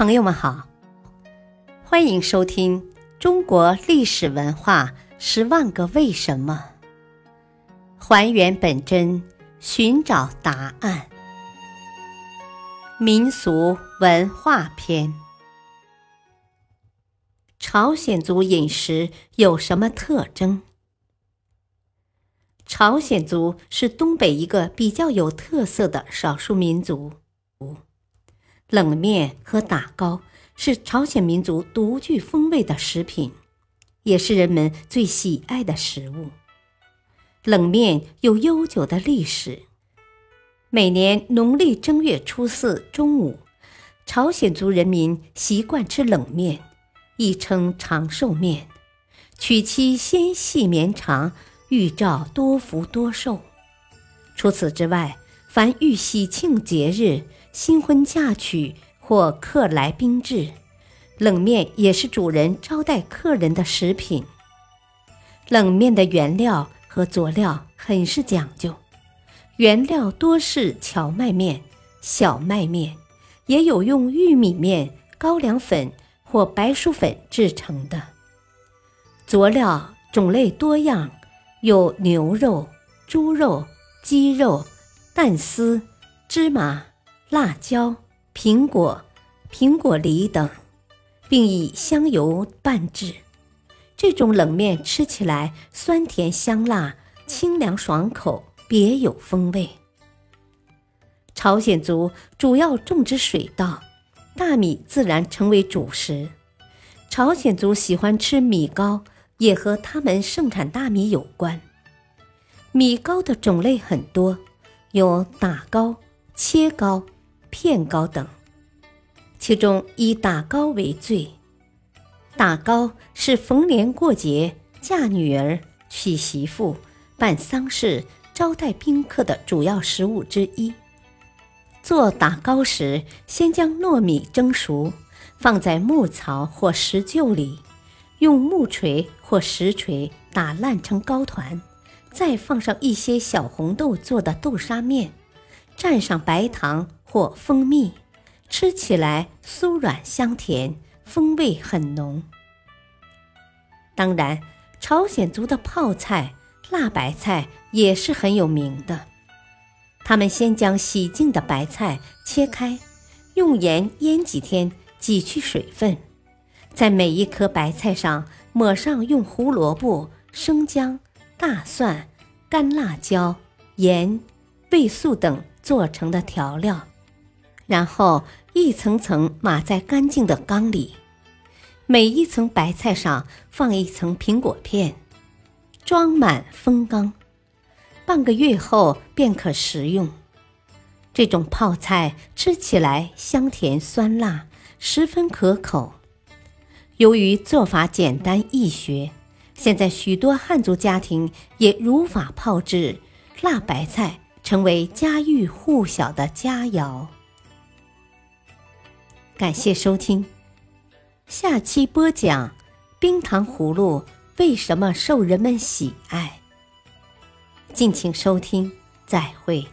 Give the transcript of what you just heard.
朋友们好，欢迎收听《中国历史文化十万个为什么》，还原本真，寻找答案。民俗文化篇：朝鲜族饮食有什么特征？朝鲜族是东北一个比较有特色的少数民族。冷面和打糕是朝鲜民族独具风味的食品，也是人们最喜爱的食物。冷面有悠久的历史，每年农历正月初四中午，朝鲜族人民习惯吃冷面，亦称长寿面，取其纤细绵长，预兆多福多寿。除此之外，凡遇喜庆节日，新婚嫁娶或客来宾至，冷面也是主人招待客人的食品。冷面的原料和佐料很是讲究，原料多是荞麦面、小麦面，也有用玉米面、高粱粉或白薯粉制成的。佐料种类多样，有牛肉、猪肉、鸡肉、蛋丝、芝麻。辣椒、苹果、苹果梨等，并以香油拌制。这种冷面吃起来酸甜香辣、清凉爽口，别有风味。朝鲜族主要种植水稻，大米自然成为主食。朝鲜族喜欢吃米糕，也和他们盛产大米有关。米糕的种类很多，有打糕、切糕。片糕等，其中以打糕为最。打糕是逢年过节、嫁女儿、娶媳妇、办丧事、招待宾客的主要食物之一。做打糕时，先将糯米蒸熟，放在木槽或石臼里，用木锤或石锤打烂成糕团，再放上一些小红豆做的豆沙面，蘸上白糖。或蜂蜜，吃起来酥软香甜，风味很浓。当然，朝鲜族的泡菜、辣白菜也是很有名的。他们先将洗净的白菜切开，用盐腌几天，挤去水分，在每一颗白菜上抹上用胡萝卜、生姜、大蒜、干辣椒、盐、味素等做成的调料。然后一层层码在干净的缸里，每一层白菜上放一层苹果片，装满封缸，半个月后便可食用。这种泡菜吃起来香甜酸辣，十分可口。由于做法简单易学，现在许多汉族家庭也如法炮制，辣白菜成为家喻户晓的佳肴。感谢收听，下期播讲冰糖葫芦为什么受人们喜爱。敬请收听，再会。